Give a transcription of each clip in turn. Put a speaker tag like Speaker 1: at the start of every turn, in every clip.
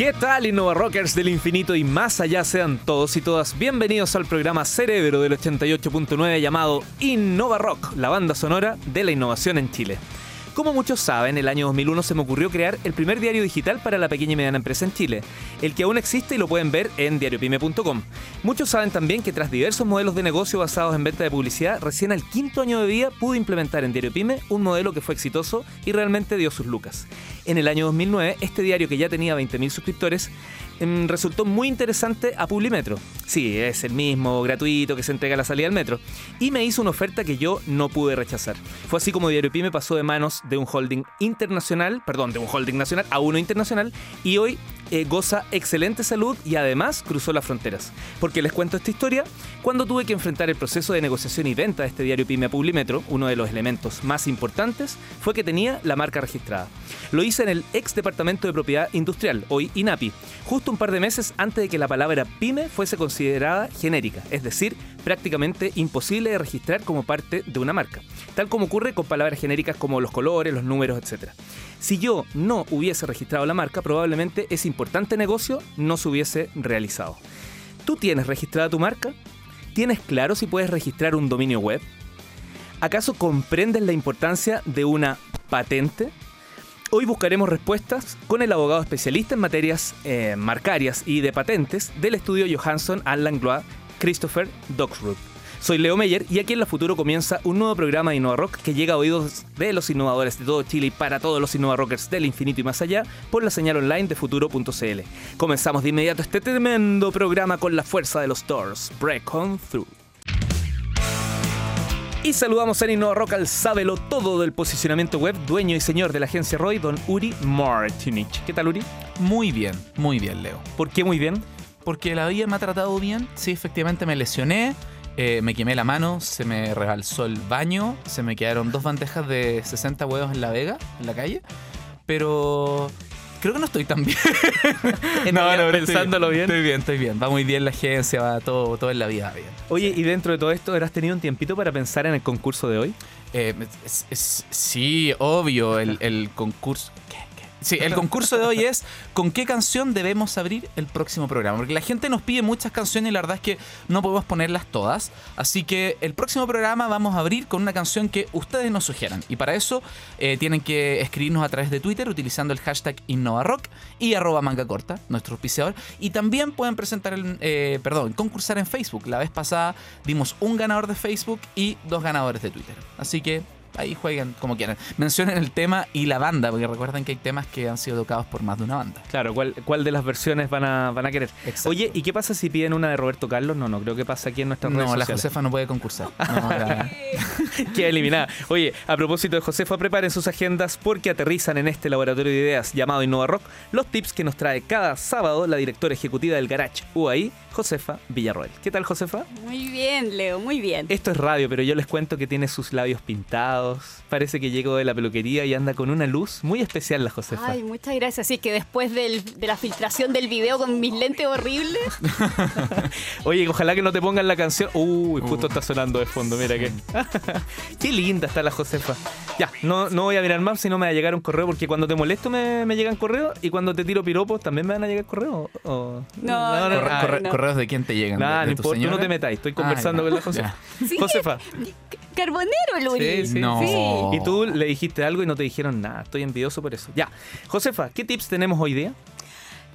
Speaker 1: ¿Qué tal, Innova Rockers del infinito y más allá sean todos y todas bienvenidos al programa Cerebro del 88.9 llamado Innova Rock, la banda sonora de la innovación en Chile? Como muchos saben, el año 2001 se me ocurrió crear el primer diario digital para la pequeña y mediana empresa en Chile, el que aún existe y lo pueden ver en diariopyme.com. Muchos saben también que tras diversos modelos de negocio basados en venta de publicidad, recién al quinto año de vida pude implementar en Diario Pyme un modelo que fue exitoso y realmente dio sus lucas. En el año 2009, este diario que ya tenía 20.000 suscriptores resultó muy interesante a Publimetro. Sí, es el mismo, gratuito, que se entrega a la salida del metro. Y me hizo una oferta que yo no pude rechazar. Fue así como Diario Pyme pasó de manos de un holding internacional, perdón, de un holding nacional a uno internacional, y hoy eh, goza excelente salud y además cruzó las fronteras. Porque les cuento esta historia, cuando tuve que enfrentar el proceso de negociación y venta de este diario Pyme a Publimetro, uno de los elementos más importantes fue que tenía la marca registrada. Lo hice en el ex departamento de propiedad industrial, hoy INAPI, justo un par de meses antes de que la palabra pyme fuese considerada genérica, es decir, prácticamente imposible de registrar como parte de una marca, tal como ocurre con palabras genéricas como los colores, los números, etc. Si yo no hubiese registrado la marca, probablemente ese importante negocio no se hubiese realizado. ¿Tú tienes registrada tu marca? ¿Tienes claro si puedes registrar un dominio web? ¿Acaso comprendes la importancia de una patente? Hoy buscaremos respuestas con el abogado especialista en materias eh, marcarias y de patentes del estudio Johansson Al Langlois, Christopher Doxroot. Soy Leo Meyer y aquí en la Futuro comienza un nuevo programa de Innova Rock que llega a oídos de los innovadores de todo Chile y para todos los Innova Rockers del infinito y más allá por la señal online de futuro.cl. Comenzamos de inmediato este tremendo programa con la fuerza de los Doors. Break on through. Y saludamos en Innova Rock al sábelo todo del posicionamiento web, dueño y señor de la agencia Roy, don Uri Martinich. ¿Qué tal, Uri?
Speaker 2: Muy bien, muy bien, Leo.
Speaker 1: ¿Por qué muy bien?
Speaker 2: Porque la vida me ha tratado bien. Sí, efectivamente me lesioné, eh, me quemé la mano, se me rebalsó el baño, se me quedaron dos bandejas de 60 huevos en la vega, en la calle. Pero creo que no estoy tan bien.
Speaker 1: no, no, pensándolo bien.
Speaker 2: Estoy bien, estoy bien. Va muy bien la agencia, va todo, todo en la vida bien.
Speaker 1: Oye, y dentro de todo esto, ¿has tenido un tiempito para pensar en el concurso de hoy?
Speaker 2: Eh, es- es- sí, obvio, el, el concurso. ¿Qué? Sí, el concurso de hoy es con qué canción debemos abrir el próximo programa. Porque la gente nos pide muchas canciones y la verdad es que no podemos ponerlas todas. Así que el próximo programa vamos a abrir con una canción que ustedes nos sugieran. Y para eso eh, tienen que escribirnos a través de Twitter utilizando el hashtag InnovaRock y arroba manga corta, nuestro auspiciador. Y también pueden presentar, el, eh, perdón, concursar en Facebook. La vez pasada dimos un ganador de Facebook y dos ganadores de Twitter. Así que ahí jueguen como quieran. Mencionen el tema y la banda, porque recuerden que hay temas que han sido tocados por más de una banda.
Speaker 1: Claro, ¿cuál, cuál de las versiones van a, van a querer?
Speaker 2: Exacto.
Speaker 1: Oye, ¿y qué pasa si piden una de Roberto Carlos? No, no creo que pase aquí en nuestras redes
Speaker 2: No, la. Josefa no puede concursar. No, la-
Speaker 1: Queda eliminada. Oye, a propósito de Josefa, preparen sus agendas porque aterrizan en este laboratorio de ideas llamado Innova Rock los tips que nos trae cada sábado la directora ejecutiva del Garage UAI, Josefa Villarroel. ¿Qué tal, Josefa?
Speaker 3: Muy bien, Leo, muy bien.
Speaker 1: Esto es radio, pero yo les cuento que tiene sus labios pintados. Parece que llegó de la peluquería y anda con una luz muy especial la Josefa.
Speaker 3: Ay, muchas gracias. Sí, que después del- de la filtración del video con mis lentes horribles,
Speaker 1: Oye, ojalá que no te pongan la canción. Uy, justo está sonando de fondo, mira que. Qué linda está la Josefa. Ya, no, no voy a mirar más si no me va a llegar un correo, porque cuando te molesto me, me llegan correos y cuando te tiro piropos también me van a llegar correos. o-
Speaker 3: No,
Speaker 1: no,
Speaker 3: no,
Speaker 2: Corre- corre-
Speaker 3: no.
Speaker 2: ¿Correos de quién te llegan? ¿De-
Speaker 1: Nada,
Speaker 2: de
Speaker 1: no
Speaker 2: tu
Speaker 1: importa, tú no
Speaker 2: señora?
Speaker 1: te metáis, estoy
Speaker 2: Ah,
Speaker 1: conversando con la Josefa.
Speaker 3: Sí.
Speaker 1: Josefa,
Speaker 3: carbonero el Uri.
Speaker 1: Sí, sí.
Speaker 2: No.
Speaker 3: Sí.
Speaker 1: y tú le dijiste algo y no te dijeron nada. Estoy envidioso por eso. Ya, Josefa, ¿qué tips tenemos hoy día?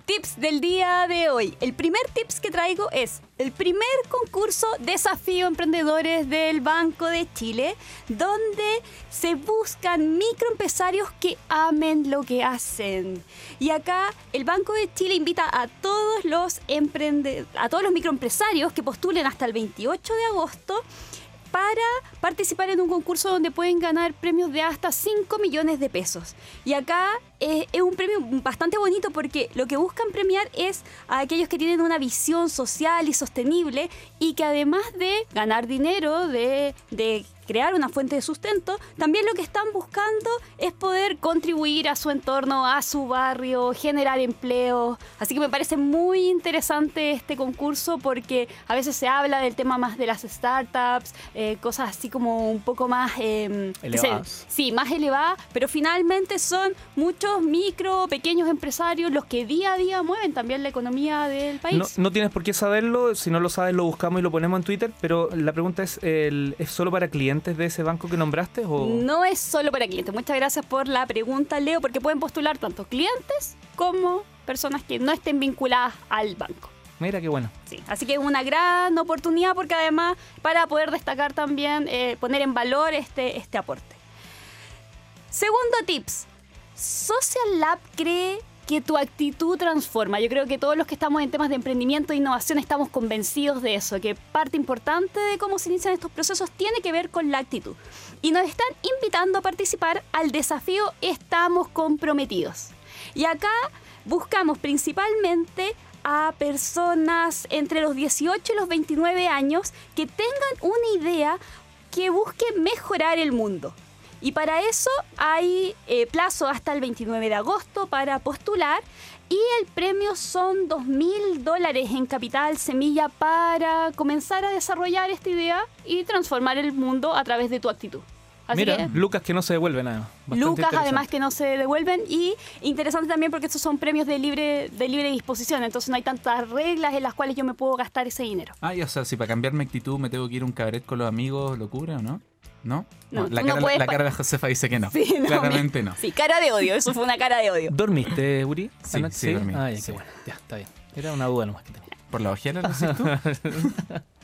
Speaker 3: Tips del día de hoy. El primer tips que traigo es el primer concurso Desafío Emprendedores del Banco de Chile, donde se buscan microempresarios que amen lo que hacen. Y acá el Banco de Chile invita a todos los emprende a todos los microempresarios que postulen hasta el 28 de agosto para participar en un concurso donde pueden ganar premios de hasta 5 millones de pesos. Y acá eh, es un premio bastante bonito porque lo que buscan premiar es a aquellos que tienen una visión social y sostenible y que además de ganar dinero, de, de crear una fuente de sustento, también lo que están buscando es poder contribuir a su entorno, a su barrio, generar empleo. Así que me parece muy interesante este concurso porque a veces se habla del tema más de las startups, eh, cosas así como un poco más... Eh,
Speaker 1: elevadas.
Speaker 3: Sí, más elevadas, pero finalmente son muchos micro, pequeños empresarios los que día a día mueven también la economía del país.
Speaker 1: No, no tienes por qué saberlo, si no lo sabes lo buscamos y lo ponemos en Twitter, pero la pregunta es, el- ¿es solo para clientes de ese banco que nombraste o...?
Speaker 3: No es solo para clientes. Muchas gracias por la pregunta, Leo, porque pueden postular tanto clientes como personas que no estén vinculadas al banco.
Speaker 1: Mira qué bueno.
Speaker 3: Sí, así que es una gran oportunidad porque además para poder destacar también, eh, poner en valor este, este aporte. Segundo tips, Social Lab cree que tu actitud transforma. Yo creo que todos los que estamos en temas de emprendimiento e innovación estamos convencidos de eso, que parte importante de cómo se inician estos procesos tiene que ver con la actitud. Y nos están invitando a participar al desafío Estamos comprometidos. Y acá buscamos principalmente a personas entre los 18 y los 29 años que tengan una idea que busque mejorar el mundo. Y para eso hay eh, plazo hasta el 29 de agosto para postular y el premio son 2 mil dólares en capital semilla para comenzar a desarrollar esta idea y transformar el mundo a través de tu actitud. Así
Speaker 1: Mira,
Speaker 3: que,
Speaker 1: Lucas que no se devuelve nada.
Speaker 3: Lucas además que no se devuelven y interesante también porque estos son premios de libre, de libre disposición, entonces no hay tantas reglas en las cuales yo me puedo gastar ese dinero.
Speaker 2: Ah, y o sea, si para cambiar mi actitud me tengo que ir a un cabaret con los amigos, ¿locura o no? ¿No?
Speaker 3: No,
Speaker 2: la,
Speaker 3: no
Speaker 2: cara,
Speaker 3: puedes
Speaker 2: la cara de Josefa dice que no.
Speaker 3: Sí, no,
Speaker 2: Claramente
Speaker 3: me-
Speaker 2: no.
Speaker 3: Sí, cara de odio, eso fue una cara de odio.
Speaker 1: ¿Dormiste, Uri?
Speaker 2: Sí, sí, dormí,
Speaker 1: Ah, ya, qué bueno. Ya, está bien. Era una duda nomás que tenía.
Speaker 2: ¿Por la ojera lo decís tú?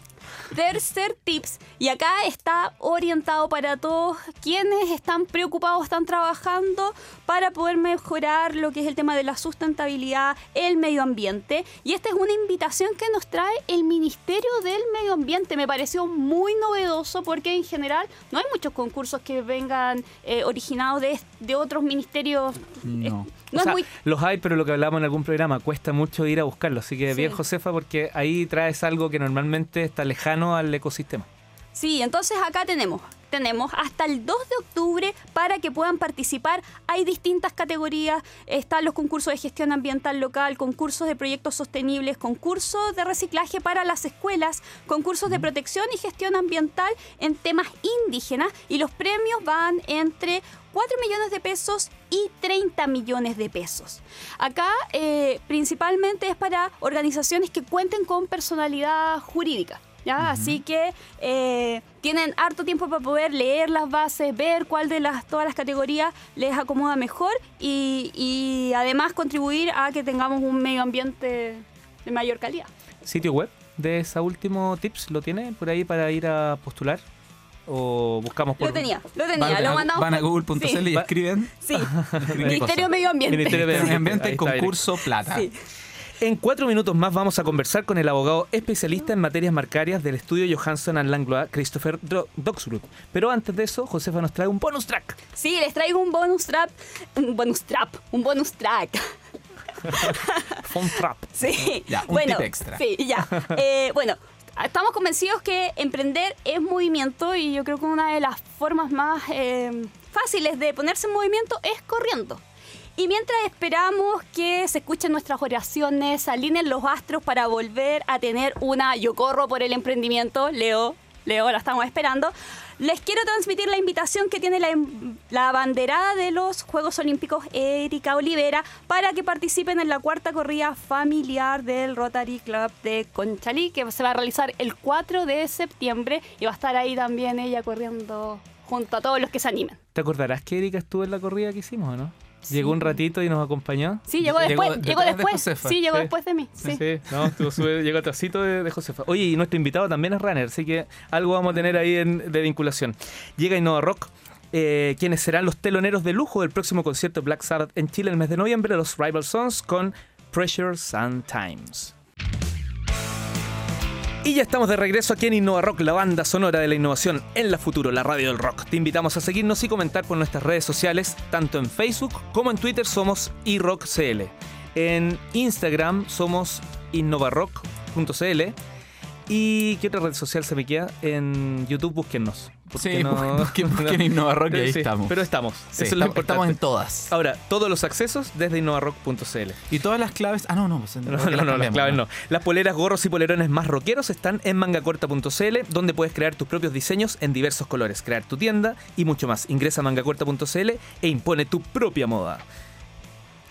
Speaker 3: Tercer tips, y acá está orientado para todos quienes están preocupados, están trabajando para poder mejorar lo que es el tema de la sustentabilidad, el medio ambiente. Y esta es una invitación que nos trae el Ministerio del Medio Ambiente. Me pareció muy novedoso porque en general no hay muchos concursos que vengan eh, originados de, de otros ministerios.
Speaker 2: No.
Speaker 3: Eh, no
Speaker 1: O sea,
Speaker 3: es muy...
Speaker 1: Los hay, pero lo que hablamos en algún programa, cuesta mucho ir a buscarlo. Así que
Speaker 3: Sí.
Speaker 1: bien, Josefa, porque ahí traes algo que normalmente está lejano al ecosistema.
Speaker 3: Sí, entonces acá tenemos, tenemos hasta el 2 de octubre para que puedan participar. Hay distintas categorías, están los concursos de gestión ambiental local, concursos de proyectos sostenibles, concursos de reciclaje para las escuelas, concursos de protección y gestión ambiental en temas indígenas y los premios van entre 4 millones de pesos y 30 millones de pesos. Acá eh, principalmente es para organizaciones que cuenten con personalidad jurídica. ¿Ya? Así que eh, tienen harto tiempo para poder leer las bases, ver cuál de las, todas las categorías les acomoda mejor y, y además contribuir a que tengamos un medio ambiente de mayor calidad.
Speaker 1: ¿Sitio web de ese último tips lo tiene por ahí para ir a postular? ¿O buscamos por...?
Speaker 3: Lo tenía, lo tenía,
Speaker 2: Van,
Speaker 3: lo mandamos.
Speaker 2: van a google.cl
Speaker 3: Sí,
Speaker 2: y escriben
Speaker 3: sí. Ministerio Medio Ambiente.
Speaker 1: Ministerio de
Speaker 2: Medio ambiente concurso plata.
Speaker 3: Sí.
Speaker 1: En cuatro minutos más vamos a conversar con el abogado especialista en materias marcarias del estudio Johansson and Langlois, Christopher Doxruth. Pero antes de eso, Josefa nos trae un bonus track.
Speaker 3: Sí, les traigo un bonus trap, un bonus trap, un bonus track.
Speaker 1: Fun Trap.
Speaker 3: Sí.
Speaker 2: Ya, un
Speaker 3: bueno,
Speaker 2: tip extra.
Speaker 3: Sí, ya. Eh, bueno, estamos convencidos que emprender es movimiento y yo creo que una de las formas más eh, fáciles de ponerse en movimiento es corriendo. Y mientras esperamos que se escuchen nuestras oraciones, alineen los astros para volver a tener una yo corro por el emprendimiento, Leo, Leo, la estamos esperando. Les quiero transmitir la invitación que tiene la, em- la banderada de los Juegos Olímpicos Erika Olivera para que participen en la cuarta corrida familiar del Rotary Club de Conchalí, que se va a realizar el 4 de septiembre y va a estar ahí también ella corriendo junto a todos los que se animen.
Speaker 1: ¿Te acordarás que Erika estuvo en la corrida que hicimos o no?
Speaker 3: Sí.
Speaker 1: Llegó un ratito y nos acompañó.
Speaker 3: Sí, llegó después. Llegó
Speaker 2: de
Speaker 3: después.
Speaker 2: Josefa.
Speaker 3: Sí, llegó
Speaker 1: Sí.
Speaker 3: después de mí. Sí.
Speaker 1: Sí, no, estuvo súper- llegó atrasito de, de Josefa. Oye, y nuestro invitado también es runner, así que algo vamos a tener ahí en- de vinculación. Llega Innova Rock, eh, quienes serán los teloneros de lujo del próximo concierto Black Sabbath en Chile el mes de noviembre, los Rival Sons con Pressure Sun Times. Y ya estamos de regreso aquí en Innova Rock, la banda sonora de la innovación en la futuro, la radio del rock. Te invitamos a seguirnos y comentar por nuestras redes sociales, tanto en Facebook como en Twitter somos iRockCL. En Instagram somos innovarock.cl. ¿Y qué otra red social se me queda? En YouTube búsquennos. ¿Por
Speaker 2: Sí,
Speaker 1: no?
Speaker 2: porque- porque en InnovaRock y ahí
Speaker 1: Sí,
Speaker 2: estamos.
Speaker 1: Pero estamos.
Speaker 2: Sí,
Speaker 1: Eso es lo
Speaker 2: estamos, estamos
Speaker 1: importante.
Speaker 2: en todas.
Speaker 1: Ahora, todos los accesos desde innovarock.cl.
Speaker 2: Y todas las claves. Ah, no, no. pues,
Speaker 1: No,
Speaker 2: creo que
Speaker 1: no, no, las claves no. Las poleras, gorros y polerones más rockeros están en mangacorta.cl, donde puedes crear tus propios diseños en diversos colores, crear tu tienda y mucho más. Ingresa a mangacorta.cl e impone tu propia moda.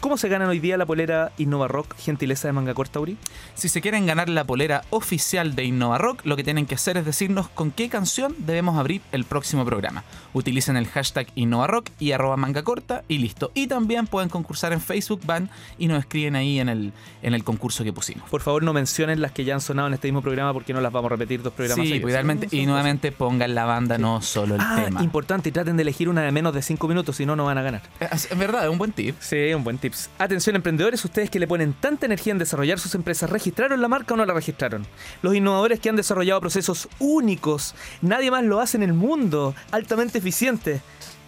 Speaker 1: ¿Cómo se ganan hoy día la polera Innova Rock, gentileza de Manga Corta, Uri?
Speaker 2: Si se quieren ganar la polera oficial de InnovaRock, lo que tienen que hacer es decirnos con qué canción debemos abrir el próximo programa. Utilicen el hashtag InnovaRock y arroba manga corta y listo. Y también pueden concursar en Facebook, van y nos escriben ahí en el, en el concurso que pusimos.
Speaker 1: Por favor, no mencionen las que ya han sonado en este mismo programa porque no las vamos a repetir dos programas
Speaker 2: Sí,
Speaker 1: seguidos.
Speaker 2: pues, idealmente, y nuevamente pongan la banda, no solo el
Speaker 1: Ah,
Speaker 2: tema.
Speaker 1: importante, y traten de elegir una de menos de 5 minutos, si no, no van a ganar.
Speaker 2: Es verdad, es un buen tip.
Speaker 1: Sí, un buen Atención emprendedores, ustedes que le ponen tanta energía en desarrollar sus empresas, ¿registraron la marca o no la registraron? Los innovadores que han desarrollado procesos únicos, nadie más lo hace en el mundo, altamente eficientes.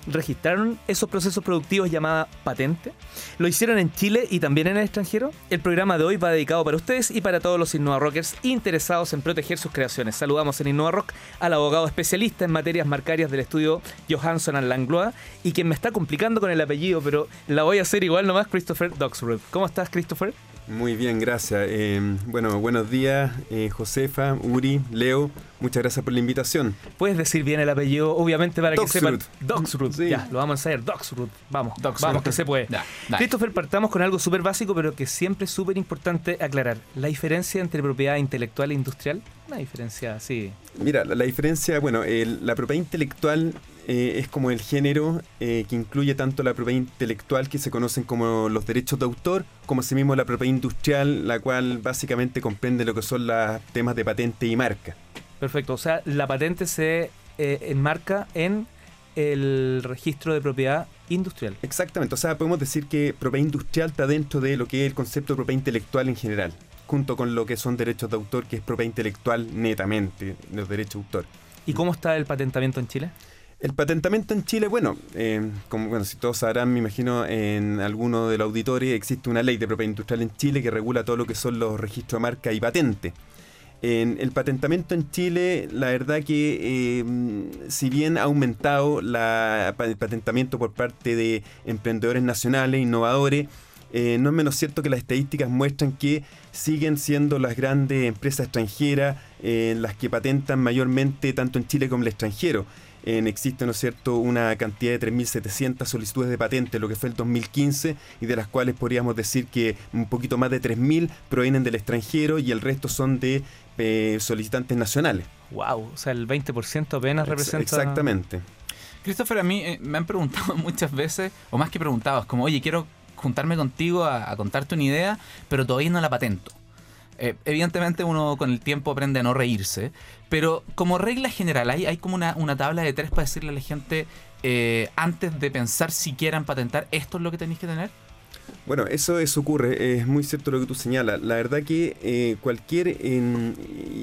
Speaker 1: ¿Registraron esos procesos productivos llamada patente? ¿Lo hicieron en Chile y también en el extranjero? El programa de hoy va dedicado para ustedes y para todos los InnovaRockers interesados en proteger sus creaciones. Saludamos en InnovaRock al abogado especialista en materias marcarias del estudio Johansson Langlois y quien me está complicando con el apellido, pero la voy a hacer igual nomás, Christopher Doxrud. ¿Cómo estás, Christopher?
Speaker 4: Muy bien, gracias. Eh, bueno, buenos días, eh, Josefa, Uri, Leo. Muchas gracias por la invitación.
Speaker 1: Puedes decir bien el apellido, obviamente, para que sepan. Doxrud.
Speaker 4: Sí.
Speaker 1: Ya, lo vamos a ensayar. Doxrud. Vamos,
Speaker 2: Doxrud.
Speaker 1: vamos, que se puede. Christopher, partamos con algo súper básico, pero que siempre es súper importante aclarar. La diferencia entre propiedad intelectual e industrial. Una diferencia así.
Speaker 4: Mira, la, la diferencia, bueno, el- la propiedad intelectual eh, es como el género eh, que incluye tanto la propiedad intelectual que se conocen como los derechos de autor, como asimismo la propiedad industrial, la cual básicamente comprende lo que son los temas de patente y marca.
Speaker 1: Perfecto. O sea, la patente se eh, enmarca en el registro de propiedad industrial.
Speaker 4: Exactamente, o sea, podemos decir que propiedad industrial está dentro de lo que es el concepto de propiedad intelectual en general, junto con lo que son derechos de autor, que es propiedad intelectual netamente, los derechos de autor.
Speaker 1: ¿Y cómo está el patentamiento en Chile?
Speaker 4: El patentamiento en Chile, bueno, eh, como bueno, si todos sabrán, me imagino, en alguno de los auditores existe una ley de propiedad industrial en Chile que regula todo lo que son los registros de marca y patente. En el patentamiento en Chile, la verdad que eh, si bien ha aumentado el patentamiento por parte de emprendedores nacionales, innovadores, eh, no es menos cierto que las estadísticas muestran que siguen siendo las grandes empresas extranjeras eh, las que patentan mayormente tanto en Chile como en el extranjero. En, existe, ¿no es cierto?, una cantidad de 3.700 solicitudes de patente, lo que fue el 2015, y de las cuales podríamos decir que un poquito más de 3.000 provienen del extranjero y el resto son de eh, solicitantes nacionales.
Speaker 1: Wow, o sea, el 20% apenas
Speaker 4: Ex-
Speaker 1: representa.
Speaker 4: Exactamente.
Speaker 2: Christopher, a mí eh, me han preguntado muchas veces, o más que preguntado, es como, oye, quiero juntarme contigo a, a contarte una idea, pero todavía no la patento. Eh, evidentemente uno con el tiempo aprende a no reírse, pero como regla general, hay, hay como una, una tabla de tres para decirle a la gente, eh, antes de pensar si quieran patentar, esto es lo que tenéis que tener.
Speaker 4: Bueno, eso, eso ocurre, es muy cierto lo que tú señalas. La verdad que eh, cualquier,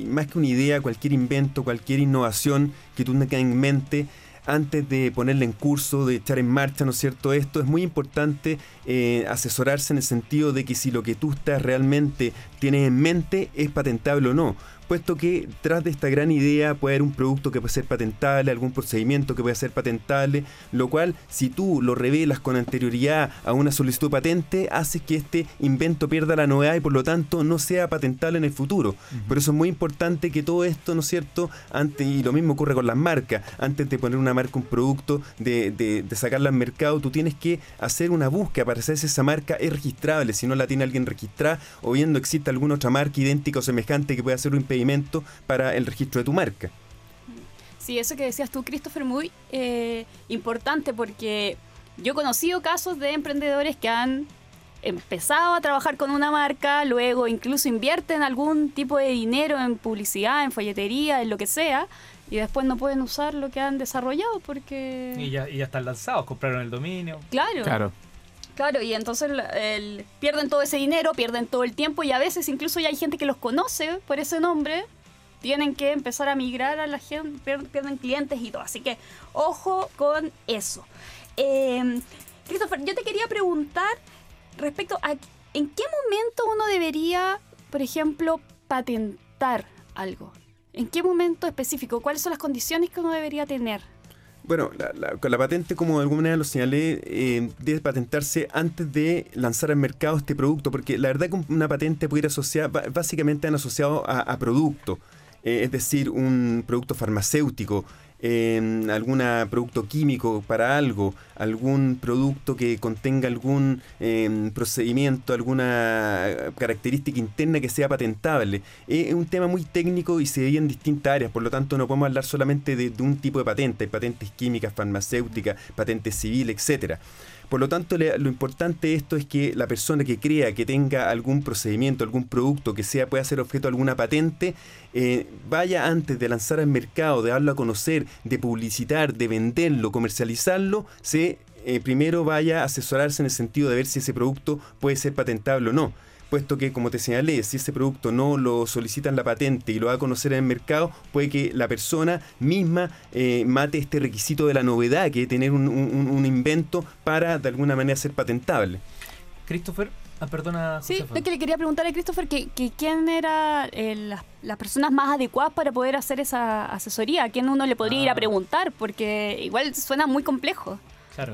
Speaker 4: más que una idea, cualquier invento, cualquier innovación que tú tengas en mente, antes de ponerla en curso, de echar en marcha, ¿no es cierto? Esto es muy importante eh, asesorarse en el sentido de que si lo que tú estás realmente tienes en mente es patentable o no. Puesto que tras de esta gran idea puede haber un producto que puede ser patentable, algún procedimiento que puede ser patentable, lo cual si tú lo revelas con anterioridad a una solicitud patente, hace que este invento pierda la novedad y por lo tanto no sea patentable en el futuro. Por eso es muy importante que todo esto, ¿no es cierto? Antes, y lo mismo ocurre con las marcas, antes de poner una marca, un producto, de, de, de sacarla al mercado, tú tienes que hacer una búsqueda para saber si esa marca es registrable, si no la tiene alguien registrada, o bien no existe alguna otra marca idéntica o semejante que pueda ser un impedimento para el registro de tu marca.
Speaker 3: Sí, eso que decías tú, Christopher, muy eh, importante porque yo he conocido casos de emprendedores que han empezado a trabajar con una marca, luego incluso invierten algún tipo de dinero en publicidad, en folletería, en lo que sea, y después no pueden usar lo que han desarrollado porque...
Speaker 1: Y ya, y ya están lanzados, compraron el dominio.
Speaker 3: Claro.
Speaker 2: Claro.
Speaker 3: Claro, y entonces la- el- pierden todo ese dinero, pierden todo el tiempo y a veces incluso ya hay gente que los conoce por ese nombre, tienen que empezar a migrar a la gente, pier- pierden clientes y todo. Así que ojo con eso. Eh, Christopher, yo te quería preguntar respecto a en qué momento uno debería, por ejemplo, patentar algo. ¿En qué momento específico? ¿Cuáles son las condiciones que uno debería tener?
Speaker 4: Bueno, la, la, la patente, como de alguna manera lo señalé, eh, debe patentarse antes de lanzar al mercado este producto, porque la verdad que una patente puede ir asociada, básicamente han asociado a, producto, eh, es decir, un producto farmacéutico, en algún producto químico para algo, algún producto que contenga algún em, procedimiento, alguna característica interna que sea patentable. Es un tema muy técnico y se ve en distintas áreas, por lo tanto no podemos hablar solamente de, de un tipo de patente, hay patentes químicas, farmacéuticas, patentes civiles, etcétera. Por lo tanto, lo importante de esto es que la persona que crea que tenga algún procedimiento, algún producto que sea pueda ser objeto de alguna patente, eh, vaya antes de lanzar al mercado, de darlo a conocer, de publicitar, de venderlo, comercializarlo, se eh, primero vaya a asesorarse en el sentido de ver si ese producto puede ser patentable o no puesto que, como te señalé, si ese producto no lo solicitan la patente y lo va a conocer en el mercado, puede que la persona misma eh, mate este requisito de la novedad, que es tener un, invento para de alguna manera ser patentable.
Speaker 1: Christopher, Ah, perdona.
Speaker 3: Sí, es que le quería preguntar a Christopher que, quién eran eh, las, las, personas más adecuadas para poder hacer esa asesoría, a quién uno le podría ir a ah. preguntar, porque igual suena muy complejo.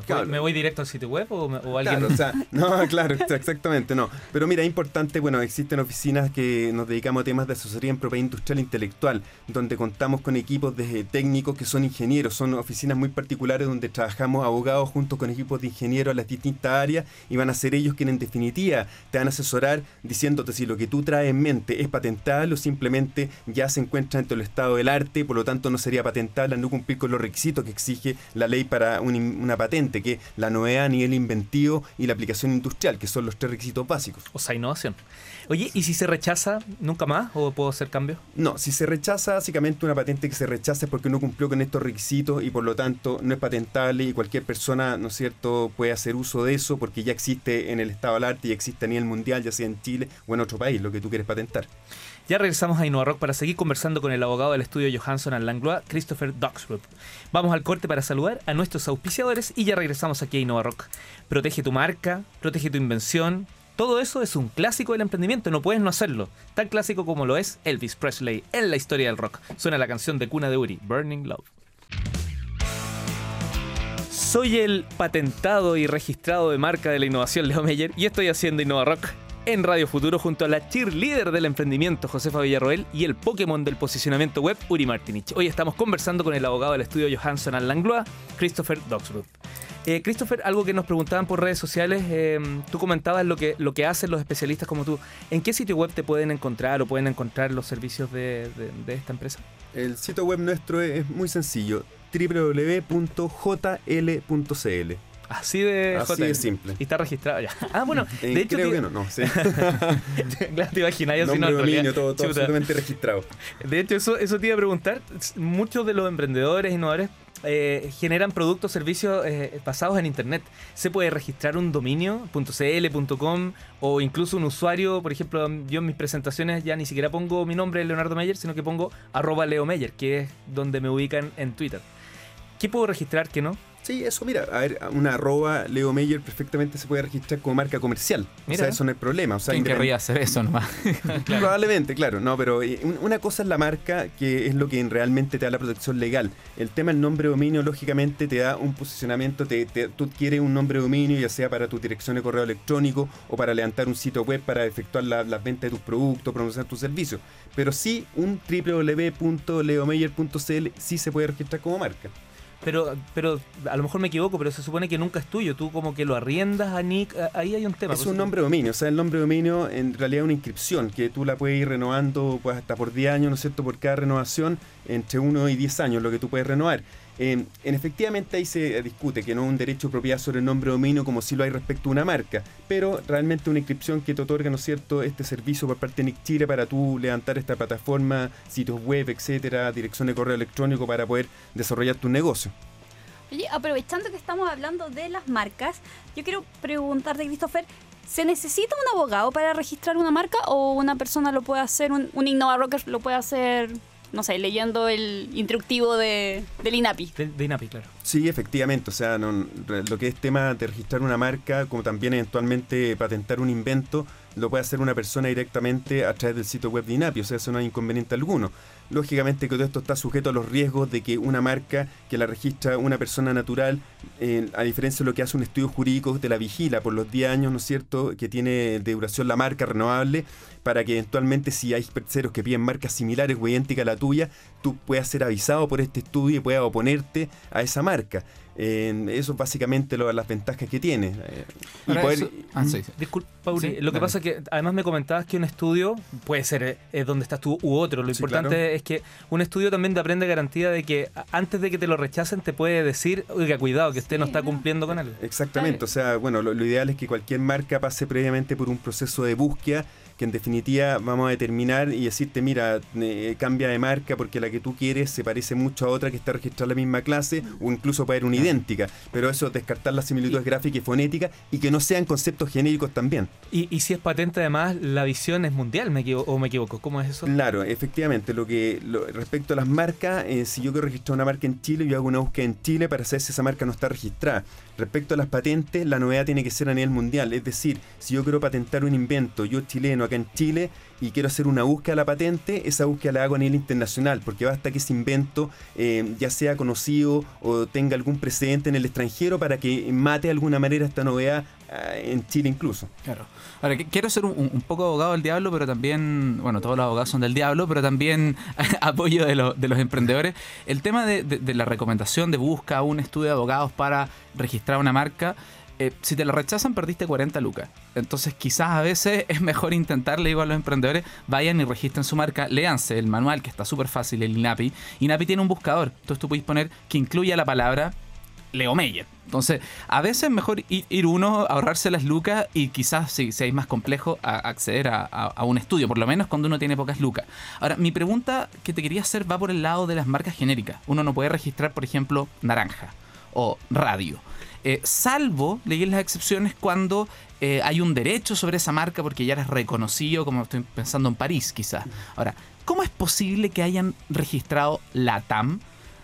Speaker 1: Claro, ¿me voy directo al sitio web o, alguien...?
Speaker 4: Claro, o sea, no, claro, exactamente, no. Pero mira, es importante, bueno, existen oficinas que nos dedicamos a temas de asesoría en propiedad industrial e intelectual, donde contamos con equipos de técnicos que son ingenieros, son oficinas muy particulares donde trabajamos abogados junto con equipos de ingenieros a las distintas áreas y van a ser ellos quienes en definitiva te van a asesorar diciéndote si lo que tú traes en mente es patentable o simplemente ya se encuentra dentro del estado del arte, por lo tanto no sería patentable al no cumplir con los requisitos que exige la ley para una patente que la novedad a nivel inventivo y la aplicación industrial, que son los tres requisitos básicos.
Speaker 1: O sea, innovación. Oye, ¿y si se rechaza nunca más o puedo hacer cambios?
Speaker 4: No, si se rechaza, básicamente una patente que se rechaza es porque no cumplió con estos requisitos y por lo tanto no es patentable y cualquier persona, ¿no es cierto?, puede hacer uso de eso porque ya existe en el estado del arte y existe a nivel mundial, ya sea en Chile o en otro país, lo que tú quieres patentar.
Speaker 1: Ya regresamos a Innova Rock para seguir conversando con el abogado del estudio Johansson Langlois, Christopher Doxrup. Vamos al corte para saludar a nuestros auspiciadores y ya regresamos aquí a Innova Rock. Protege tu marca, protege tu invención. Todo eso es un clásico del emprendimiento, no puedes no hacerlo. Tan clásico como lo es Elvis Presley en la historia del rock. Suena la canción de cuna de Uri, Burning Love. Soy el patentado y registrado de marca de la innovación Leo Meyer y estoy haciendo Innova Rock en Radio Futuro junto a la cheerleader del emprendimiento Josefa Villarroel y el Pokémon del posicionamiento web Uri Martinich. Hoy estamos conversando con el abogado del estudio Johansson Langlois, Christopher Doxruth. Eh, Christopher, algo que nos preguntaban por redes sociales, eh, tú comentabas lo que, lo que hacen los especialistas como tú. ¿En qué sitio web te pueden encontrar o pueden encontrar los servicios de, de esta empresa?
Speaker 4: El sitio web nuestro es muy sencillo, www.jl.cl.
Speaker 1: Así de,
Speaker 4: Así de simple.
Speaker 1: Y está registrado ya. Ah, bueno,
Speaker 4: eh, de hecho. Creo que no, no, sí.
Speaker 1: claro, te imaginas,
Speaker 4: yo no. Dominio, todo, todo absolutamente registrado.
Speaker 1: De hecho, eso, eso te iba a preguntar. Muchos de los emprendedores, innovadores, eh, generan productos, servicios eh, basados en Internet. Se puede registrar un dominio, .cl, .com o incluso un usuario, por ejemplo, yo en mis presentaciones ya ni siquiera pongo mi nombre Leonardo Meyer, sino que pongo arroba Leo Meyer, que es donde me ubican en Twitter. ¿Qué puedo registrar, qué no?
Speaker 4: Sí, eso, mira, a ver, una arroba Leo Meyer perfectamente se puede registrar como marca comercial. Mira. O sea, eso no es problema. O sea,
Speaker 2: ¿Quién querría hacer eso nomás?
Speaker 4: Probablemente, claro, no, pero eh, una cosa es la marca, que es lo que realmente te da la protección legal. El tema del nombre de dominio, lógicamente, te da un posicionamiento, te, tú quieres un nombre de dominio, ya sea para tu dirección de correo electrónico o para levantar un sitio web para efectuar las la ventas de tus productos, promocionar tus servicios. Pero sí, un www.leomeyer.cl sí se puede registrar como marca.
Speaker 1: Pero, pero a lo mejor me equivoco, pero se supone que nunca es tuyo. Tú como que lo arriendas a Nick. Ahí hay un tema.
Speaker 4: Es un nombre de dominio. O sea, el nombre de dominio en realidad es una inscripción que tú la puedes ir renovando pues, hasta por 10 años, ¿no es cierto? Por cada renovación, entre 1 y 10 años, lo que tú puedes renovar. En efectivamente ahí se discute que no es un derecho de propiedad sobre el nombre de dominio como si lo hay respecto a una marca, pero realmente una inscripción que te otorga, ¿no es cierto?, este servicio por parte de Nick para tú levantar esta plataforma, sitios web, etcétera, dirección de correo electrónico para poder desarrollar tu negocio.
Speaker 3: Oye, aprovechando que estamos hablando de las marcas, yo quiero preguntarte, Christopher, ¿Se necesita un abogado para registrar una marca o una persona lo puede hacer, un, un Innova Rocker lo puede hacer no sé, leyendo el instructivo de, del INAPI.
Speaker 1: De, INAPI, claro.
Speaker 4: Sí, efectivamente. O sea, lo que es tema de registrar una marca, como también eventualmente patentar un invento, lo puede hacer una persona directamente a través del sitio web de INAPI, o sea, eso no hay inconveniente alguno. Lógicamente que todo esto está sujeto a los riesgos de que una marca que la registra una persona natural, eh, a diferencia de lo que hace un estudio jurídico, te la vigila por los 10 años, ¿no es cierto?, que tiene de duración la marca renovable, para que eventualmente si hay terceros que piden marcas similares o idénticas a la tuya, tú puedas ser avisado por este estudio y puedas oponerte a esa marca. Eh, eso es básicamente lo, las ventajas que tiene. Eh, y
Speaker 2: Ahora,
Speaker 4: poder-
Speaker 2: eso- ah, sí, sí.
Speaker 1: Disculpa,
Speaker 2: Sí,
Speaker 1: lo que
Speaker 2: dale.
Speaker 1: pasa es que además me comentabas que un estudio puede ser eh, es donde estás tú u otro. Lo
Speaker 4: Sí,
Speaker 1: importante
Speaker 4: claro.
Speaker 1: es que un estudio también te aprende garantía de que antes de que te lo rechacen te puede decir, oiga, cuidado, que usted no está cumpliendo con él.
Speaker 4: Exactamente, o sea, bueno, lo, lo ideal es que cualquier marca pase previamente por un proceso de búsqueda que en definitiva vamos a determinar y decirte, mira, eh, cambia de marca porque la que tú quieres se parece mucho a otra que está registrada en la misma clase o incluso puede ser una idéntica, pero eso descartar las similitudes gráficas y fonéticas y que no sean conceptos genéricos también.
Speaker 1: Y, y si es patente además, la visión es mundial, ¿me o me equivoco? ¿Cómo es eso?
Speaker 4: Claro, efectivamente, lo que lo- respecto a las marcas, eh, si yo quiero registrar una marca en Chile, yo hago una búsqueda en Chile para saber si esa marca no está registrada. Respecto a las patentes, la novedad tiene que ser a nivel mundial, es decir, si yo quiero patentar un invento, yo chileno acá en Chile, y quiero hacer una búsqueda de la patente, esa búsqueda la hago a nivel internacional, porque basta que ese invento eh, ya sea conocido o tenga algún precedente en el extranjero para que mate de alguna manera esta novedad ah, en Chile incluso.
Speaker 2: Claro. Ahora, quiero ser un, un poco abogado del diablo, pero también, bueno, todos los abogados son del diablo, pero también apoyo de, lo- de los emprendedores. El tema de, de- de la recomendación de busca un estudio de abogados para registrar una marca, eh, si te la rechazan, perdiste 40 lucas. Entonces, quizás a veces es mejor intentar, le digo a los emprendedores, vayan y registren su marca, léanse el manual, que está súper fácil, el INAPI. INAPI tiene un buscador, entonces tú puedes poner que incluya la palabra Leo Meyer. Entonces, a veces es mejor ir, ir uno, ahorrarse las lucas y quizás, si, es más complejo, acceder a- a un estudio, por lo menos cuando uno tiene pocas lucas. Ahora, mi pregunta que te quería hacer va por el lado de las marcas genéricas. Uno no puede registrar, por ejemplo, naranja o radio. Eh, salvo, leí las excepciones, cuando eh, hay un derecho sobre esa marca porque ya eres reconocido, como estoy pensando en París, quizás. Ahora, ¿cómo es posible que hayan registrado la TAM?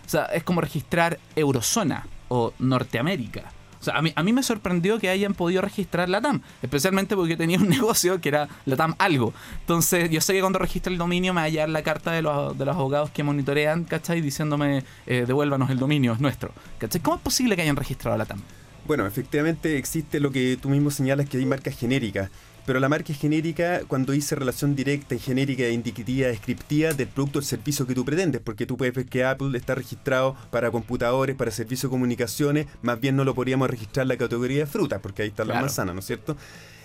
Speaker 2: O sea, es como registrar Eurozona o Norteamérica. A mí, a mí me sorprendió que hayan podido registrar la TAM, especialmente porque tenía un negocio que era la TAM algo. Entonces, yo sé que cuando registre el dominio me va a llegar la carta de los, de los abogados que monitorean, ¿cachai? Diciéndome, eh, devuélvanos el dominio, es nuestro. ¿Cachai? ¿Cómo es posible que hayan registrado la TAM?
Speaker 4: Bueno, efectivamente existe lo que tú mismo señalas que hay marcas genéricas, pero la marca es genérica cuando dice relación directa y genérica, indicativa, descriptiva del producto o servicio que tú pretendes, porque tú puedes ver que Apple está registrado para computadores, para servicios de comunicaciones, más bien no lo podríamos registrar en la categoría de frutas, porque ahí está la
Speaker 2: Claro.
Speaker 4: manzana, ¿no es cierto?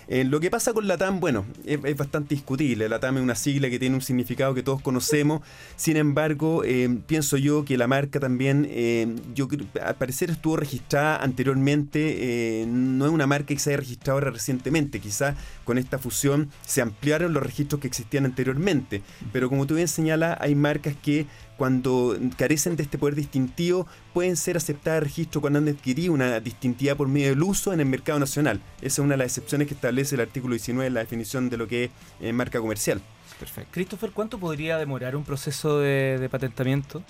Speaker 4: Eh, lo que pasa con la TAM, bueno, es, es bastante discutible. La TAM es una sigla que tiene un significado que todos conocemos. Sin embargo, eh, pienso yo que la marca también, eh, yo al parecer estuvo registrada anteriormente. eh, no es una marca que se haya registrado ahora recientemente. Quizás con esta fusión se ampliaron los registros que existían anteriormente. Pero como tú bien señalas, hay marcas que cuando carecen de este poder distintivo, pueden ser aceptadas de registro cuando han adquirido una distintividad por medio del uso en el mercado nacional. Esa es una de las excepciones que establece el artículo 19 en la definición de lo que es eh, marca comercial.
Speaker 2: Perfecto.
Speaker 1: Christopher, ¿cuánto podría demorar un proceso de patentamiento?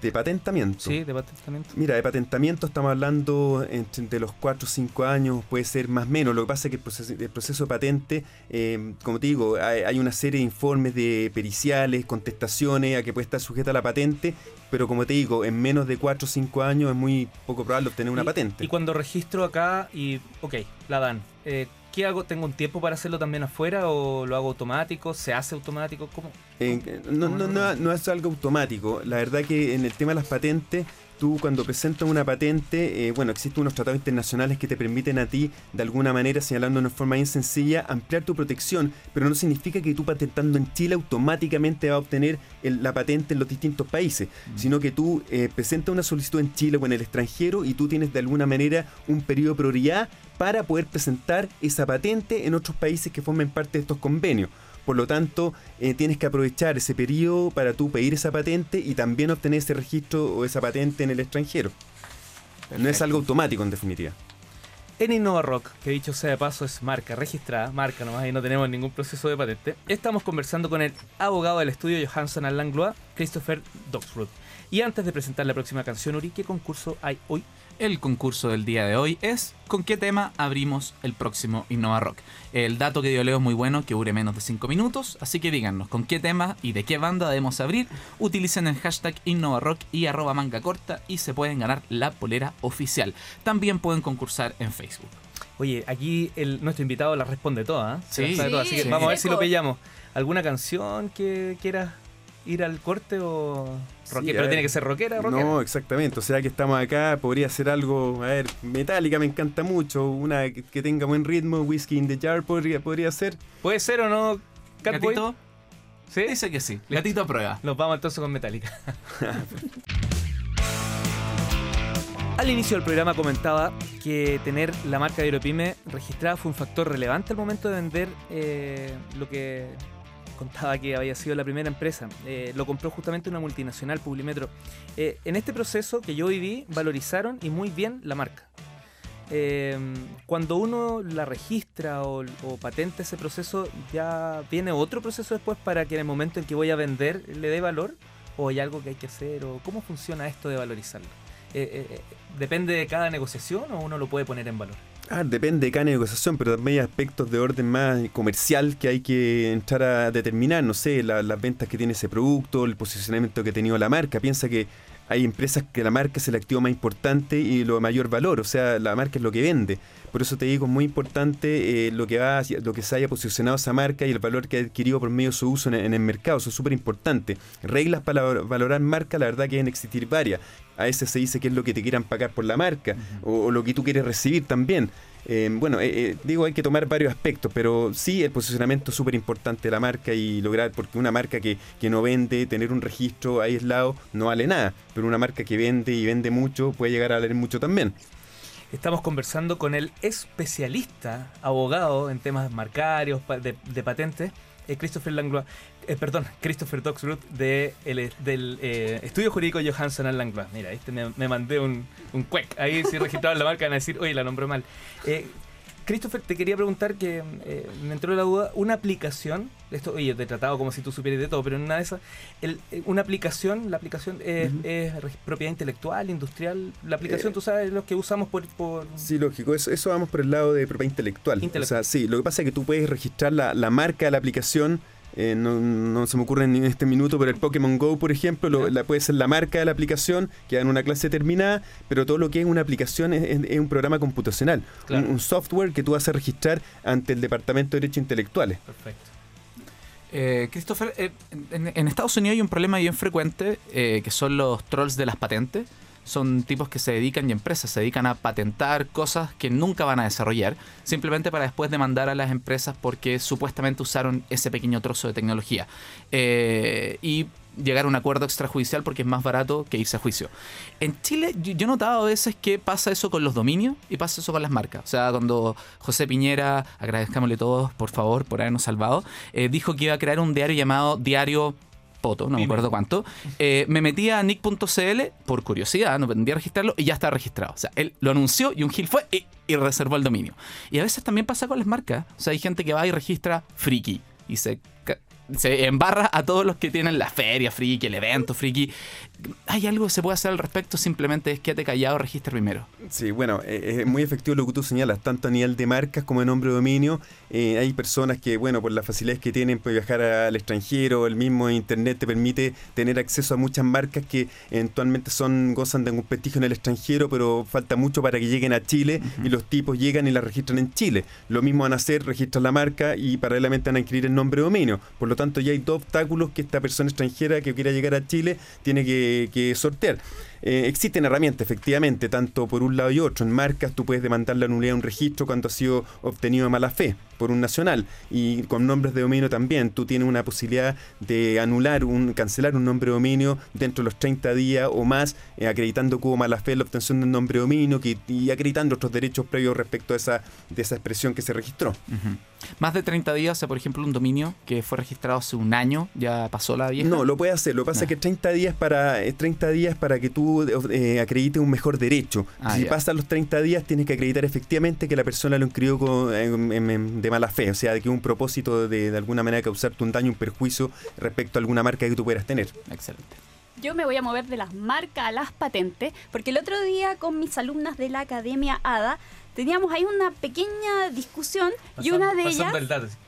Speaker 4: De patentamiento.
Speaker 1: Sí, de patentamiento.
Speaker 4: Mira, de patentamiento estamos hablando entre de los 4 o 5 años, puede ser más o menos. Lo que pasa es que el proceso, el proceso de patente, eh, como te digo, hay, hay una serie de informes de periciales, contestaciones a que puede estar sujeta la patente, pero como te digo, en menos de 4 o 5 años es muy poco probable obtener una
Speaker 1: Y-
Speaker 4: patente.
Speaker 1: Y cuando registro acá y, ok, la dan, eh, ¿qué hago? ¿Tengo un tiempo para hacerlo también afuera o lo hago automático? ¿Se hace automático? ¿Cómo?
Speaker 4: Eh, no, no, no, no es algo automático. La verdad que en el tema de las patentes, tú cuando presentas una patente, eh, bueno, existen unos tratados internacionales que te permiten a ti, de alguna manera, señalando de una forma bien sencilla, ampliar tu protección, pero no significa que tú patentando en Chile automáticamente vas a obtener el- la patente en los distintos países, sino que tú eh, presentas una solicitud en Chile o en el extranjero y tú tienes de alguna manera un periodo de prioridad para poder presentar esa patente en otros países que formen parte de estos convenios. Por lo tanto, eh, tienes que aprovechar ese periodo para tú pedir esa patente y también obtener ese registro o esa patente en el extranjero. No es algo automático en definitiva.
Speaker 1: En Innova Rock, que dicho sea de paso es marca registrada, marca nomás y no tenemos ningún proceso de patente, estamos conversando con el abogado del estudio Johansson Langlois, Christopher Doxroot. Y antes de presentar la próxima canción, Uri, ¿qué concurso hay hoy?
Speaker 2: El concurso del día de hoy es ¿con qué tema abrimos el próximo Innova Rock? El dato que yo leo es muy bueno, que dure menos de 5 minutos, así que díganos con qué tema y de qué banda debemos abrir. Utilicen el hashtag InnovaRock y arroba manga corta y se pueden ganar la polera oficial. También pueden concursar en Facebook.
Speaker 1: Oye, aquí el, nuestro invitado la responde toda, ¿eh? Se
Speaker 2: Sí.
Speaker 1: la sabe toda, así que
Speaker 3: Sí.
Speaker 1: vamos a ver si lo pillamos. ¿Alguna canción que quieras ir al corte o roque-
Speaker 4: Sí, a
Speaker 1: pero
Speaker 4: ver.
Speaker 1: tiene que ser rockera, rockera?
Speaker 4: No, exactamente. O sea que estamos acá, podría ser algo, a ver, metálica me encanta mucho, una que, que tenga buen ritmo, Whiskey in the Jar podría, podría ser.
Speaker 1: ¿Puede ser o no, Catboy?
Speaker 2: Gatito
Speaker 1: ¿Sí?
Speaker 2: dice que sí. Gatito prueba.
Speaker 1: Nos vamos entonces con Metallica. Al inicio del programa comentaba que tener la marca de Aeropyme registrada fue un factor relevante al momento de vender eh, lo que contaba que había sido la primera empresa. Eh, lo compró justamente una multinacional, Publimetro. Eh, en este proceso que yo viví, valorizaron y muy bien la marca. Eh, cuando uno la registra o, o patenta ese proceso, ya viene otro proceso después para que en el momento en que voy a vender le dé valor o hay algo que hay que hacer o cómo funciona esto de valorizarlo. Eh, ¿Depende de cada negociación o uno lo puede poner en valor?
Speaker 4: Ah, depende de cada negociación, pero también hay aspectos de orden más comercial que hay que entrar a determinar. No sé, la- las ventas que tiene ese producto, el posicionamiento que ha tenido la marca. Piensa que hay empresas que la marca es el activo más importante y lo de mayor valor, o sea, la marca es lo que vende. Por eso te digo, es muy importante eh, lo, que va hacia- lo que se haya posicionado esa marca y el valor que ha adquirido por medio de su uso en, en el mercado. Eso es súper importante. Reglas para valor- valorar marca, la verdad que deben existir varias. A veces se dice que es lo que te quieran pagar por la marca o, o lo que tú quieres recibir también. Eh, bueno, eh, eh, digo, hay que tomar varios aspectos, pero sí el posicionamiento es súper importante de la marca y lograr, porque una marca que, que no vende, tener un registro aislado, no vale nada, pero una marca que vende y vende mucho puede llegar a valer mucho también.
Speaker 1: Estamos conversando con el especialista, abogado en temas marcarios, de, de patentes, eh, Christopher Langlois, eh, perdón, Christopher Doxruth de el- del eh, estudio jurídico Johansson Langlois. Mira, ¿viste? Me, mandé un, un cuec. Ahí si registraron la marca van a decir, oye, la nombró mal. Christopher, te quería preguntar que eh, me entró la duda, una aplicación, esto, oye, te he tratado como si tú supieras de todo, pero en una de esas, el- eh, una aplicación, la aplicación es, es propiedad intelectual, industrial, la aplicación,
Speaker 4: Eh,
Speaker 1: tú sabes, los que usamos por... por
Speaker 4: Sí, lógico, eso, eso vamos por el lado de propiedad intelectual.
Speaker 1: Intelectual.
Speaker 4: O sea, sí, lo que pasa es que tú puedes registrar la, la marca de la aplicación. Eh, no, no se me ocurre en este minuto, pero el Pokémon Go, por ejemplo, lo- la, puede ser la marca de la aplicación, que en una clase determinada, pero todo lo que es una aplicación es, es- es un programa computacional,
Speaker 1: Claro.
Speaker 4: un, un software que tú vas a registrar ante el Departamento de Derechos Intelectuales.
Speaker 1: Perfecto.
Speaker 2: Eh, Christopher, eh, en, en Estados Unidos hay un problema bien frecuente eh, que son los trolls de las patentes. Son tipos que se dedican y empresas se dedican a patentar cosas que nunca van a desarrollar, simplemente para después demandar a las empresas porque supuestamente usaron ese pequeño trozo de tecnología. Eh, y llegar a un acuerdo extrajudicial porque es más barato que irse a juicio. En Chile yo he notado a veces que pasa eso con los dominios y pasa eso con las marcas. O sea, cuando José Piñera, agradezcámosle todos por favor por habernos salvado, eh, dijo que iba a crear un diario llamado Diario Poto, no me acuerdo cuánto. Eh, me metí a nick.cl por curiosidad, no pretendía registrarlo y ya está registrado. O sea, él lo anunció y un gil fue y, y reservó el dominio. Y a veces también pasa con las marcas. O sea, hay gente que va y registra friki y se, se embarra a todos los que tienen la feria friki, el evento friki. ¿Hay algo que se puede hacer al respecto? Simplemente es quédate callado, registra primero.
Speaker 4: Sí, bueno, eh, es muy efectivo lo que tú señalas, tanto a nivel de marcas como de nombre de dominio. Eh, hay personas que, bueno, por las facilidades que tienen, pueden viajar al extranjero, el mismo Internet te permite tener acceso a muchas marcas que eventualmente son gozan de un prestigio en el extranjero, pero falta mucho para que lleguen a Chile y los tipos llegan y la registran en Chile. Lo mismo van a hacer, registran la marca y paralelamente van a inscribir el nombre de dominio. Por lo tanto, ya hay dos obstáculos que esta persona extranjera que quiera llegar a Chile tiene que, que sortear. Eh, existen herramientas, efectivamente, tanto por un lado y otro. En marcas tú puedes demandar la nulidad de un registro cuando ha sido obtenido de mala fe por un nacional. Y con nombres de dominio también. Tú tienes una posibilidad de anular, un cancelar un nombre de dominio dentro de los 30 días o más, eh, acreditando que hubo mala fe en la obtención del nombre de dominio que, y acreditando otros derechos previos respecto a esa, de esa expresión que se registró.
Speaker 2: Más de 30 días, o sea, por ejemplo, un dominio que fue registrado hace un año, ya pasó la vieja.
Speaker 4: No, lo puede hacer. Lo que pasa es que 30 días para eh, 30 días para que tú eh, acredites un mejor derecho.
Speaker 2: Ah,
Speaker 4: si
Speaker 2: ya.
Speaker 4: pasan los 30 días, tienes que acreditar efectivamente que la persona lo inscribió con- en- en- en- de mala fe. O sea, de que un propósito de, de alguna manera causarte un daño, un perjuicio respecto a alguna marca que tú puedas tener.
Speaker 2: Excelente.
Speaker 3: Yo me voy a mover de las marcas a las patentes, porque el otro día con mis alumnas de la Academia ADA teníamos ahí una pequeña discusión y una de ellas...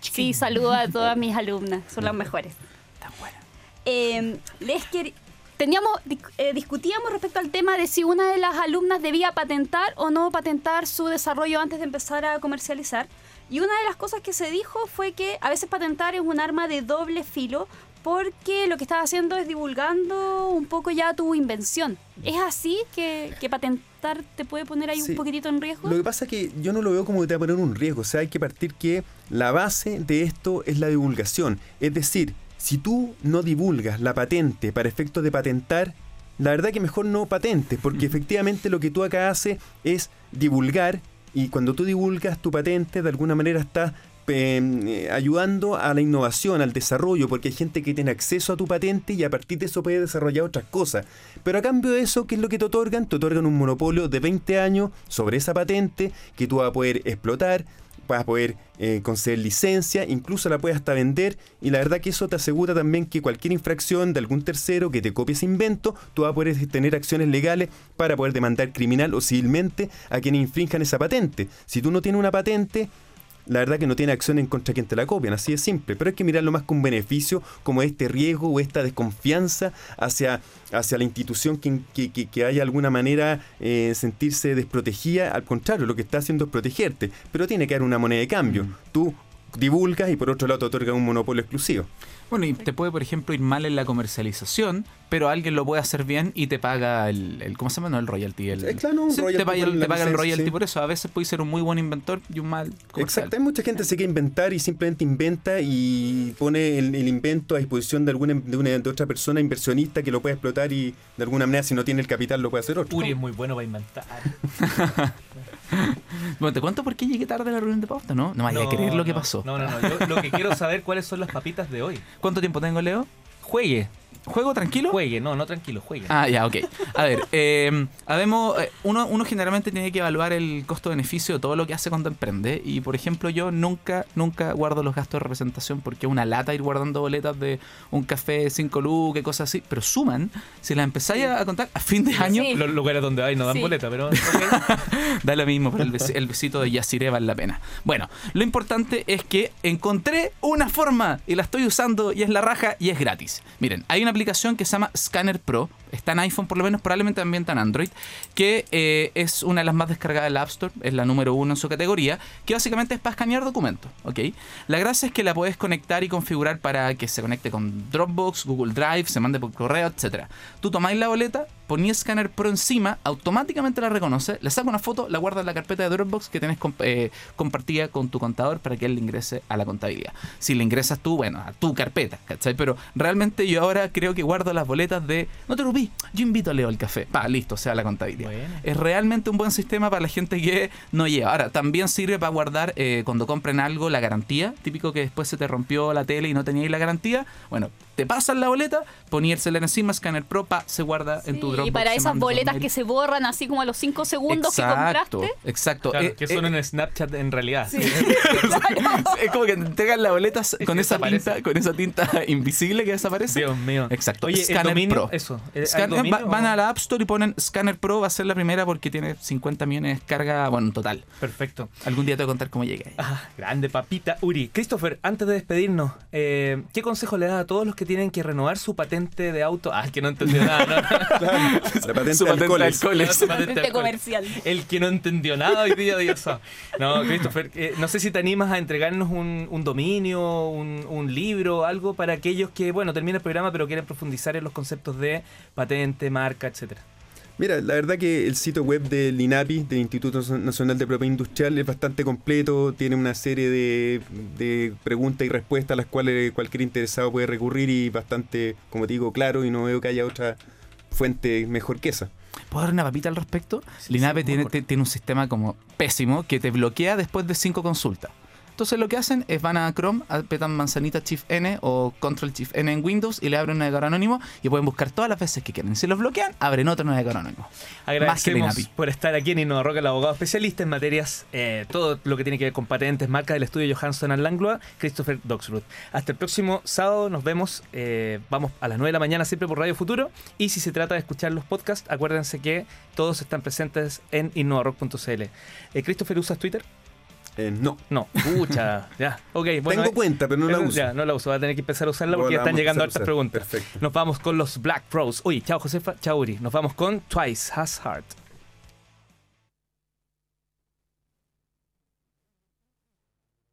Speaker 3: Sí, saludo a todas mis alumnas, son las mejores.
Speaker 2: Tan buena.
Speaker 3: Eh, les quer- teníamos eh, discutíamos respecto al tema de si una de las alumnas debía patentar o no patentar su desarrollo antes de empezar a comercializar. Y una de las cosas que se dijo fue que a veces patentar es un arma de doble filo porque lo que estás haciendo es divulgando un poco ya tu invención. ¿Es así que, que patentar te puede poner ahí
Speaker 4: Sí.
Speaker 3: un poquitito en riesgo?
Speaker 4: Lo que pasa es que yo no lo veo como que te va a poner un riesgo. O sea, hay que partir que la base de esto es la divulgación. Es decir, si tú no divulgas la patente para efectos de patentar, la verdad que mejor no patentes, porque efectivamente lo que tú acá haces es divulgar y cuando tú divulgas tu patente, de alguna manera estás eh, ayudando a la innovación, al desarrollo, porque hay gente que tiene acceso a tu patente y a partir de eso puede desarrollar otras cosas. Pero a cambio de eso, ¿qué es lo que te otorgan? Te otorgan un monopolio de 20 años sobre esa patente que tú vas a poder explotar, vas a poder eh, conceder licencia, incluso la puedes hasta vender y la verdad que eso te asegura también que cualquier infracción de algún tercero que te copie ese invento, tú vas a poder tener acciones legales para poder demandar criminal o civilmente a quienes infrinjan esa patente. Si tú no tienes una patente, la verdad que no tiene acción en contra de quien te la copian, así de simple. Pero hay que mirarlo más con beneficio, como este riesgo o esta desconfianza hacia, hacia la institución que, que, que, que haya alguna manera eh, sentirse desprotegida. Al contrario, lo que está haciendo es protegerte. Pero tiene que haber una moneda de cambio. Tú divulgas y por otro lado te otorgan un monopolio exclusivo.
Speaker 2: Bueno, y te puede, por ejemplo, ir mal en la comercialización, pero alguien lo puede hacer bien y te paga el, el- ¿cómo se llama? No, el royalty. El,
Speaker 4: Eh, claro, un
Speaker 2: Sí,
Speaker 4: royalty
Speaker 2: te paga, el,
Speaker 4: la
Speaker 2: te paga el
Speaker 4: licencia,
Speaker 2: royalty
Speaker 4: sí.
Speaker 2: por eso. A veces puede ser un muy buen inventor y un mal comercial.
Speaker 4: Exacto, hay mucha gente que se quiere inventar y simplemente inventa y pone el, el invento a disposición de alguna de, una, de otra persona inversionista que lo puede explotar y de alguna manera si no tiene el capital lo puede hacer otro.
Speaker 1: Uri es muy bueno para inventar.
Speaker 2: Bueno, te cuento por qué llegué tarde a la reunión de pauta, ¿no? No vaya a creer lo que
Speaker 1: no,
Speaker 2: pasó.
Speaker 1: No, no, no. Yo lo que quiero saber cuáles son las papitas de hoy.
Speaker 2: ¿Cuánto tiempo tengo, Leo?
Speaker 1: Juegue.
Speaker 2: ¿Juego tranquilo?
Speaker 1: Juegue, no, no tranquilo, juegue.
Speaker 2: Ah, ya, ok. A ver, eh, habemos, eh, uno, uno generalmente tiene que evaluar el costo-beneficio de todo lo que hace cuando emprende. Y, por ejemplo, yo nunca, nunca guardo los gastos de representación porque es una lata ir guardando boletas de un café 5 lucas, cosas así. Pero suman, si las empezáis a contar a fin de año,
Speaker 3: Sí.
Speaker 1: Los lugares donde hay no dan
Speaker 3: Sí.
Speaker 1: boleta, pero. ok.
Speaker 2: da lo mismo, pero el, besi- el besito de Yasiré vale la pena. Bueno, lo importante es que encontré una forma y la estoy usando y es la raja y es gratis. Miren, hay una aplicación que se llama Scanner Pro, está en iPhone por lo menos, probablemente también está en Android, que eh, es una de las más descargadas del App Store, es la número uno en su categoría, que básicamente es para escanear documentos, ¿ok? La gracia es que la puedes conectar y configurar para que se conecte con Dropbox, Google Drive, se mande por correo, etc. Tú tomáis la boleta, ponías Scanner Pro encima, automáticamente la reconoce, le saca una foto, la guarda en la carpeta de Dropbox que tienes comp- eh, compartida con tu contador para que él le ingrese a la contabilidad. Si le ingresas tú, bueno, a tu carpeta, ¿cachai? Pero realmente yo ahora creo que guardo las boletas de, no te preocupes, yo invito a Leo al café, pa, listo, sea la contabilidad.
Speaker 1: Bueno.
Speaker 2: Es realmente un buen sistema para la gente que no lleva. Ahora, también sirve para guardar eh, cuando compren algo la garantía. Típico que después se te rompió la tele y no teníais la garantía. Bueno, te pasan la boleta, ponírsela encima, Scanner Pro, pa, se guarda en tu Dropbox.
Speaker 3: y para esas boletas que se borran así como a los 5 segundos
Speaker 2: exacto,
Speaker 3: que compraste.
Speaker 2: Exacto.
Speaker 1: Claro,
Speaker 2: Eh,
Speaker 1: que son
Speaker 2: eh,
Speaker 1: en Snapchat en realidad.
Speaker 2: es como que te entregan la boleta con esa tinta, con esa tinta invisible que desaparece.
Speaker 1: Dios mío.
Speaker 2: Exacto.
Speaker 1: Oye,
Speaker 2: Scanner
Speaker 1: dominio,
Speaker 2: Pro.
Speaker 1: eso. ¿el-
Speaker 2: Scan-
Speaker 1: al dominio
Speaker 2: va- van a la App Store y ponen Scanner Pro, va a ser la primera porque tiene 50 millones de descargas, bueno, en total.
Speaker 1: Perfecto.
Speaker 2: Algún día te voy a contar cómo llegué. ahí.
Speaker 1: Ah, grande papita. Uri, Christopher, antes de despedirnos, eh, ¿qué consejo le das a todos los que tienen que renovar su patente de auto? Ah, el que no entendió nada. No, no, no.
Speaker 4: La patente
Speaker 2: Su
Speaker 4: de
Speaker 2: patente de
Speaker 4: alcoholes.
Speaker 2: alcoholes.
Speaker 1: Su patente de
Speaker 3: Patente
Speaker 1: alcohol.
Speaker 3: comercial.
Speaker 1: El que no entendió nada hoy día, Dios santo. No, Christopher, eh, no sé si te animas a entregarnos un, un dominio, un, un libro, algo para aquellos que, bueno, termina el programa pero quieren profundizar en los conceptos de patente, marca, etcétera.
Speaker 4: Mira, la verdad que el sitio web del INAPI, del Instituto Nacional de Propiedad Industrial, es bastante completo, tiene una serie de, de preguntas y respuestas a las cuales cualquier interesado puede recurrir y bastante, como te digo, claro y no veo que haya otra fuente mejor que esa.
Speaker 2: ¿Puedo dar una papita al respecto?
Speaker 1: Sí,
Speaker 2: Linape
Speaker 1: sí,
Speaker 2: tiene, tiene un sistema como pésimo que te bloquea después de cinco consultas. Entonces lo que hacen es van a Chrome, apretan manzanita Shift N o Control Shift N en Windows y le abren un navegador anónimo y pueden buscar todas las veces que quieran. Si los bloquean, abren otro navegador anónimo.
Speaker 1: Agradecemos por estar aquí en InnovaRock, el abogado especialista en materias, eh, todo lo que tiene que ver con patentes, marca del estudio Johansson Langlois, Christopher Doxruth. Hasta el próximo sábado, nos vemos, eh, vamos a las 9 de la mañana siempre por Radio Futuro y si se trata de escuchar los podcasts, acuérdense que todos están presentes en innovarock.cl. Eh, Christopher, ¿usas Twitter?
Speaker 4: Eh, no.
Speaker 1: No, pucha, ya. Ok, bueno.
Speaker 4: Tengo cuenta, pero no la uso.
Speaker 1: Ya, no la uso. Va a tener que empezar a usarla porque están llegando hartas preguntas.
Speaker 4: Perfecto.
Speaker 1: Nos vamos con los Black Pros. Uy, chao Josefa, chao Uri. Nos vamos con Twice Has Heart.